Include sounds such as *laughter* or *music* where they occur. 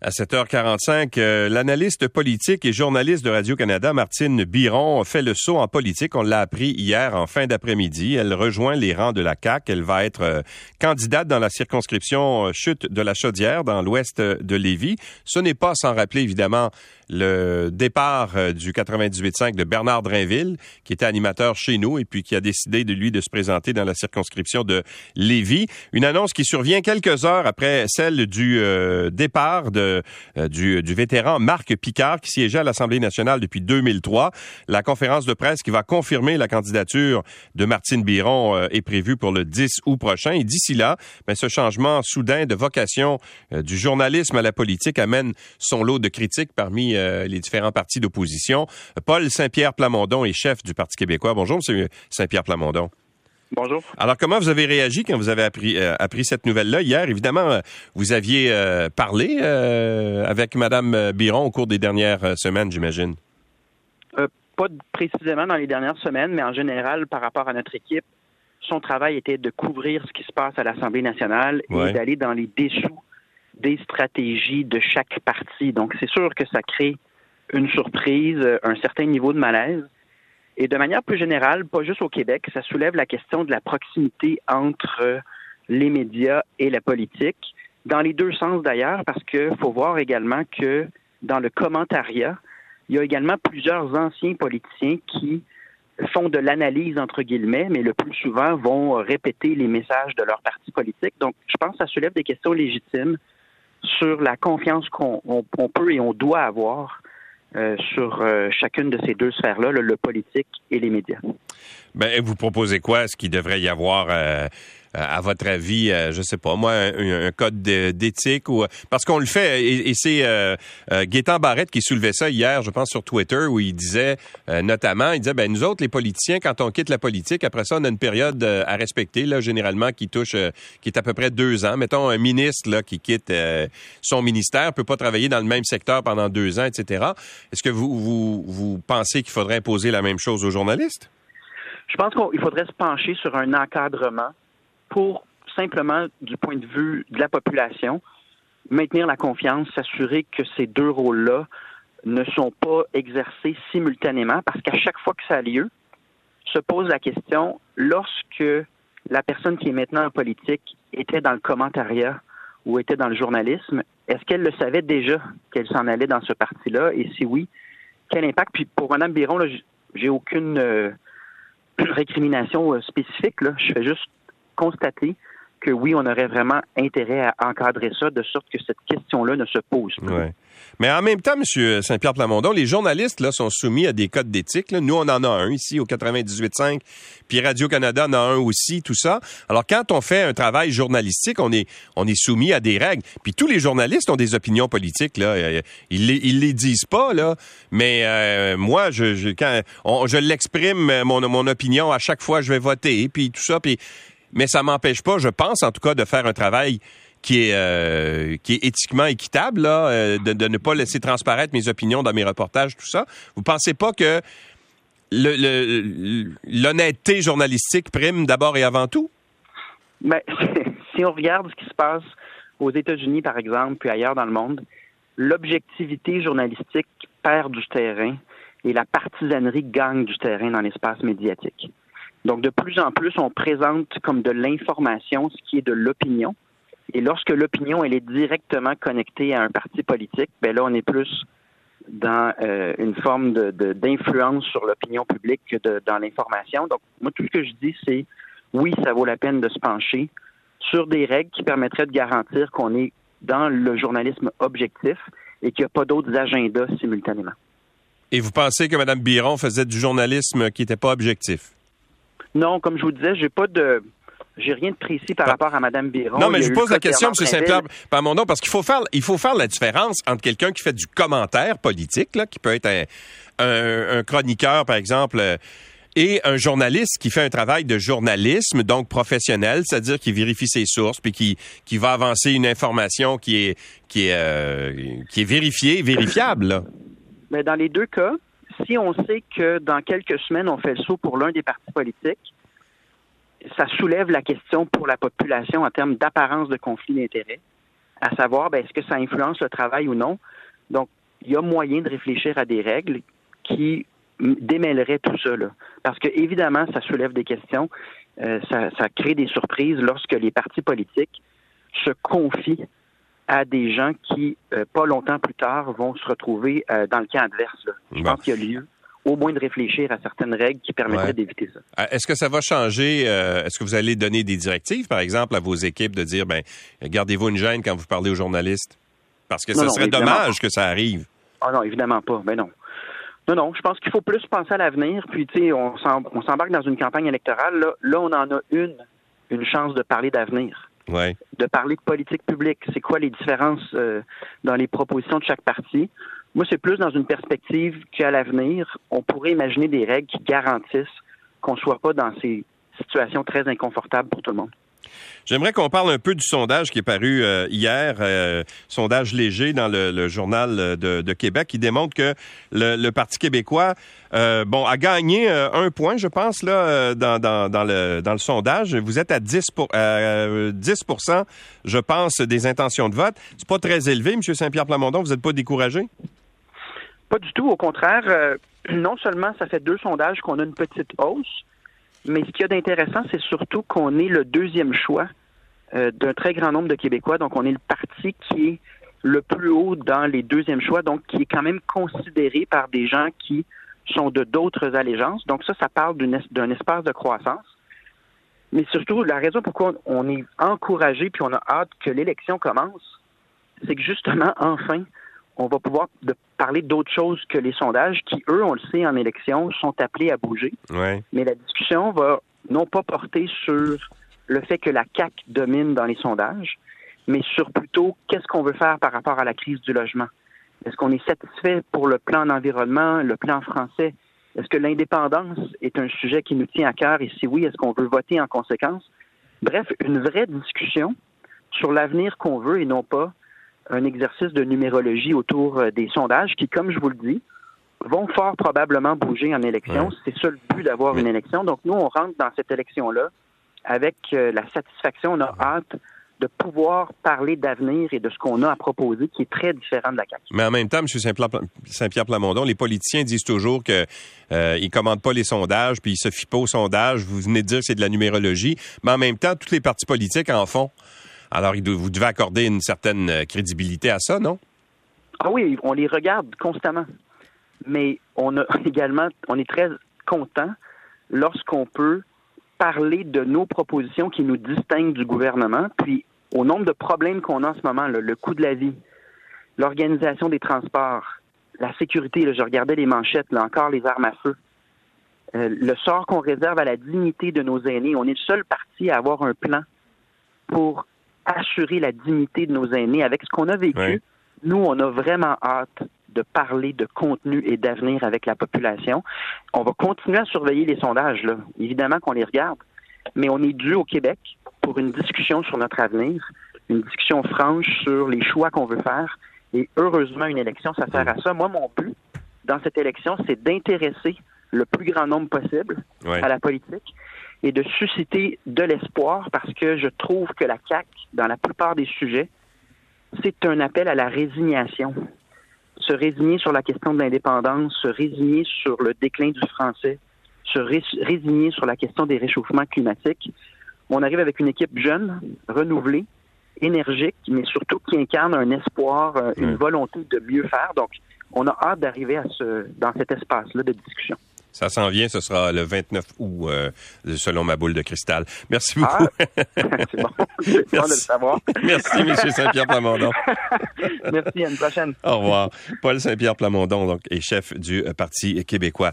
À 7h45, euh, l'analyste politique et journaliste de Radio-Canada, Martine Biron, fait le saut en politique. On l'a appris hier en fin d'après-midi. Elle rejoint les rangs de la CAQ. Elle va être euh, candidate dans la circonscription euh, Chute de la Chaudière dans l'ouest de Lévis. Ce n'est pas sans rappeler évidemment le départ du 98.5 de Bernard Drainville, qui était animateur chez nous et puis qui a décidé de lui de se présenter dans la circonscription de Lévis. Une annonce qui survient quelques heures après celle du départ de euh, du, vétéran Marc Picard qui siégeait à l'Assemblée nationale depuis 2003. La conférence de presse qui va confirmer la candidature de Martine Biron euh, est prévue pour le 10 août prochain. Et d'ici là, ben, ce changement soudain de vocation euh, du journalisme à la politique amène son lot de critiques parmi les différents partis d'opposition. Paul Saint-Pierre Plamondon est chef du Parti québécois. Bonjour, M. Saint-Pierre Plamondon. Bonjour. Alors, comment vous avez réagi quand vous avez appris, euh, appris cette nouvelle-là hier? Évidemment, euh, vous aviez euh, parlé avec Mme Biron au cours des dernières semaines, j'imagine. pas précisément dans les dernières semaines, mais en général, par rapport à notre équipe, son travail était de couvrir ce qui se passe à l'Assemblée nationale et d'aller dans les dessous des stratégies de chaque parti. Donc, c'est sûr que ça crée une surprise, un certain niveau de malaise. Et de manière plus générale, pas juste au Québec, ça soulève la question de la proximité entre les médias et la politique, dans les deux sens d'ailleurs, parce qu'il faut voir également que dans le commentariat, il y a également plusieurs anciens politiciens qui font de l'analyse, entre guillemets, mais le plus souvent vont répéter les messages de leur parti politique. Donc, je pense que ça soulève des questions légitimes sur la confiance qu'on peut et on doit avoir euh, sur euh, chacune de ces deux sphères-là, le, politique et les médias. Ben, vous proposez quoi? Est-ce qu'il devrait y avoir euh, à votre avis, euh, je sais pas moi, un, code d'éthique ou parce qu'on le fait et, c'est euh, euh, Barrette qui soulevait ça hier, je pense sur Twitter où il disait notamment, il disait ben nous autres les politiciens quand on quitte la politique après ça on a une période à respecter là généralement qui touche qui est à peu près deux ans. Mettons un ministre là qui quitte son ministère peut pas travailler dans le même secteur pendant deux ans, etc. Est-ce que vous, vous pensez qu'il faudrait imposer la même chose aux journalistes? Je pense qu'il faudrait se pencher sur un encadrement pour simplement, du point de vue de la population, maintenir la confiance, s'assurer que ces deux rôles-là ne sont pas exercés simultanément, parce qu'à chaque fois que ça a lieu, se pose la question, lorsque la personne qui est maintenant en politique était dans le commentariat ou était dans le journalisme, est-ce qu'elle le savait déjà qu'elle s'en allait dans ce parti-là? Et si oui, quel impact? Puis pour Mme Biron, j'ai aucune euh, *clears throat* récrimination euh, spécifique. Là. Je fais juste constater que oui, on aurait vraiment intérêt à encadrer ça de sorte que cette question-là ne se pose plus. Mais en même temps, M. Saint-Pierre Plamondon, les journalistes là, sont soumis à des codes d'éthique. Nous, on en a un ici au 98.5, puis Radio-Canada en a un aussi, tout ça. Alors, quand on fait un travail journalistique, on est, on est soumis à des règles. Puis tous les journalistes ont des opinions politiques. Là. Euh, ils les, les disent pas, là. mais euh, moi, je, je, l'exprime, mon, mon opinion, à chaque fois, je vais voter, puis tout ça. Puis mais ça m'empêche pas, je pense en tout cas, de faire un travail qui est, euh, qui est éthiquement équitable, là, euh, de, ne pas laisser transparaître mes opinions dans mes reportages, tout ça. Vous pensez pas que l'honnêteté journalistique prime d'abord et avant tout? Ben, *laughs* si on regarde ce qui se passe aux États-Unis, par exemple, puis ailleurs dans le monde, l'objectivité journalistique perd du terrain et la partisanerie gagne du terrain dans l'espace médiatique. Donc, de plus en plus, on présente comme de l'information ce qui est de l'opinion. Et lorsque l'opinion, elle est directement connectée à un parti politique, ben là, on est plus dans euh, une forme d'influence sur l'opinion publique que de, dans l'information. Donc, moi, tout ce que je dis, c'est oui, ça vaut la peine de se pencher sur des règles qui permettraient de garantir qu'on est dans le journalisme objectif et qu'il n'y a pas d'autres agendas simultanément. Et vous pensez que Mme Biron faisait du journalisme qui n'était pas objectif? Non, comme je vous disais, j'ai pas de j'ai rien de précis par rapport à Mme Biron. Non, mais je pose la question, M. Saint-Pierre, par mon nom, parce qu'il faut faire, il faut faire la différence entre quelqu'un qui fait du commentaire politique, là, qui peut être un, chroniqueur, par exemple, euh, et un journaliste qui fait un travail de journalisme, donc professionnel, c'est-à-dire qui vérifie ses sources, puis qui, qui va avancer une information qui est, qui est, euh, qui est vérifiée, vérifiable. Mais dans les deux cas, si on sait que dans quelques semaines, on fait le saut pour l'un des partis politiques, ça soulève la question pour la population en termes d'apparence de conflit d'intérêts. à savoir ben, est-ce que ça influence le travail ou non. Donc, il y a moyen de réfléchir à des règles qui démêleraient tout ça. Parce que, évidemment, ça soulève des questions, euh, ça, ça crée des surprises lorsque les partis politiques se confient à des gens qui, euh, pas longtemps plus tard, vont se retrouver euh, dans le camp adverse. Je pense qu'il y a lieu au moins de réfléchir à certaines règles qui permettraient d'éviter ça. Euh, est-ce que ça va changer? Est-ce que vous allez donner des directives, par exemple, à vos équipes de dire, ben, gardez-vous une gêne quand vous parlez aux journalistes? Parce que ce serait dommage que ça arrive. Ah non, évidemment pas. Ben non. Non, non, je pense qu'il faut plus penser à l'avenir. Puis, tu sais, on s'embarque dans une campagne électorale. Là, là, on en a une, une chance de parler d'avenir de parler de politique publique. C'est quoi les différences euh, dans les propositions de chaque parti? Moi, c'est plus dans une perspective qu'à l'avenir, on pourrait imaginer des règles qui garantissent qu'on ne soit pas dans ces situations très inconfortables pour tout le monde. J'aimerais qu'on parle un peu du sondage qui est paru euh, hier, euh, sondage léger dans le, journal de, Québec, qui démontre que le, Parti québécois, euh, bon, a gagné un point, je pense, là, dans, dans, le, dans le sondage. Vous êtes à 10 pour, 10 je pense, des intentions de vote. C'est pas très élevé, M. Saint-Pierre Plamondon. Vous n'êtes pas découragé? Pas du tout. Au contraire, *clears throat* non seulement ça fait deux sondages qu'on a une petite hausse, mais ce qu'il y a d'intéressant, c'est surtout qu'on est le deuxième choix euh, d'un très grand nombre de Québécois. Donc, on est le parti qui est le plus haut dans les deuxièmes choix, donc qui est quand même considéré par des gens qui sont de d'autres allégeances. Donc, ça, ça parle d'un espace de croissance. Mais surtout, la raison pourquoi on est encouragé puis on a hâte que l'élection commence, c'est que justement, enfin, on va pouvoir de parler d'autres choses que les sondages qui, eux, on le sait, en élection, sont appelés à bouger. Mais la discussion va non pas porter sur le fait que la CAC domine dans les sondages, mais sur plutôt qu'est-ce qu'on veut faire par rapport à la crise du logement. Est-ce qu'on est satisfait pour le plan d'environnement, le plan français? Est-ce que l'indépendance est un sujet qui nous tient à cœur? Et si oui, est-ce qu'on veut voter en conséquence? Bref, une vraie discussion sur l'avenir qu'on veut et non pas un exercice de numérologie autour euh, des sondages qui, comme je vous le dis, vont fort probablement bouger en élection. C'est ça le but d'avoir une élection. Donc, nous, on rentre dans cette élection-là avec euh, la satisfaction, on a hâte de pouvoir parler d'avenir et de ce qu'on a à proposer qui est très différent de la CAQ. Mais en même temps, M. Saint-Pierre Plamondon, les politiciens disent toujours qu'ils euh, ne commandent pas les sondages, puis ils se fient pas aux sondages. Vous venez de dire que c'est de la numérologie, mais en même temps, tous les partis politiques en font. Alors, vous devez accorder une certaine euh, crédibilité à ça, non? Ah oui, on les regarde constamment. Mais on a *laughs* également, est très content lorsqu'on peut parler de nos propositions qui nous distinguent du gouvernement, puis au nombre de problèmes qu'on a en ce moment, le coût de la vie, l'organisation des transports, la sécurité, je regardais les manchettes, là encore les armes à feu, euh, le sort qu'on réserve à la dignité de nos aînés. On est le seul parti à avoir un plan pour assurer la dignité de nos aînés. Avec ce qu'on a vécu, nous, on a vraiment hâte de parler de contenu et d'avenir avec la population. On va continuer à surveiller les sondages, là. évidemment qu'on les regarde, mais on est dû au Québec pour une discussion sur notre avenir, une discussion franche sur les choix qu'on veut faire. Et heureusement, une élection, ça sert à ça. Moi, mon but dans cette élection, c'est d'intéresser le plus grand nombre possible à la politique et de susciter de l'espoir parce que je trouve que la CAQ, dans la plupart des sujets, c'est un appel à la résignation. Se résigner sur la question de l'indépendance, se résigner sur le déclin du français, se résigner sur la question des réchauffements climatiques. On arrive avec une équipe jeune, renouvelée, énergique, mais surtout qui incarne un espoir, euh, une volonté de mieux faire. Donc, on a hâte d'arriver à ce, dans cet espace-là de discussion. Ça s'en vient, ce sera le 29 août, euh, selon ma boule de cristal. Merci beaucoup. Ah, *laughs* c'est bon, *laughs* c'est bon de le savoir. *laughs* Merci, M. Saint-Pierre Plamondon. Merci, à une prochaine. Au revoir. Paul Saint-Pierre Plamondon, donc, est chef du Parti québécois.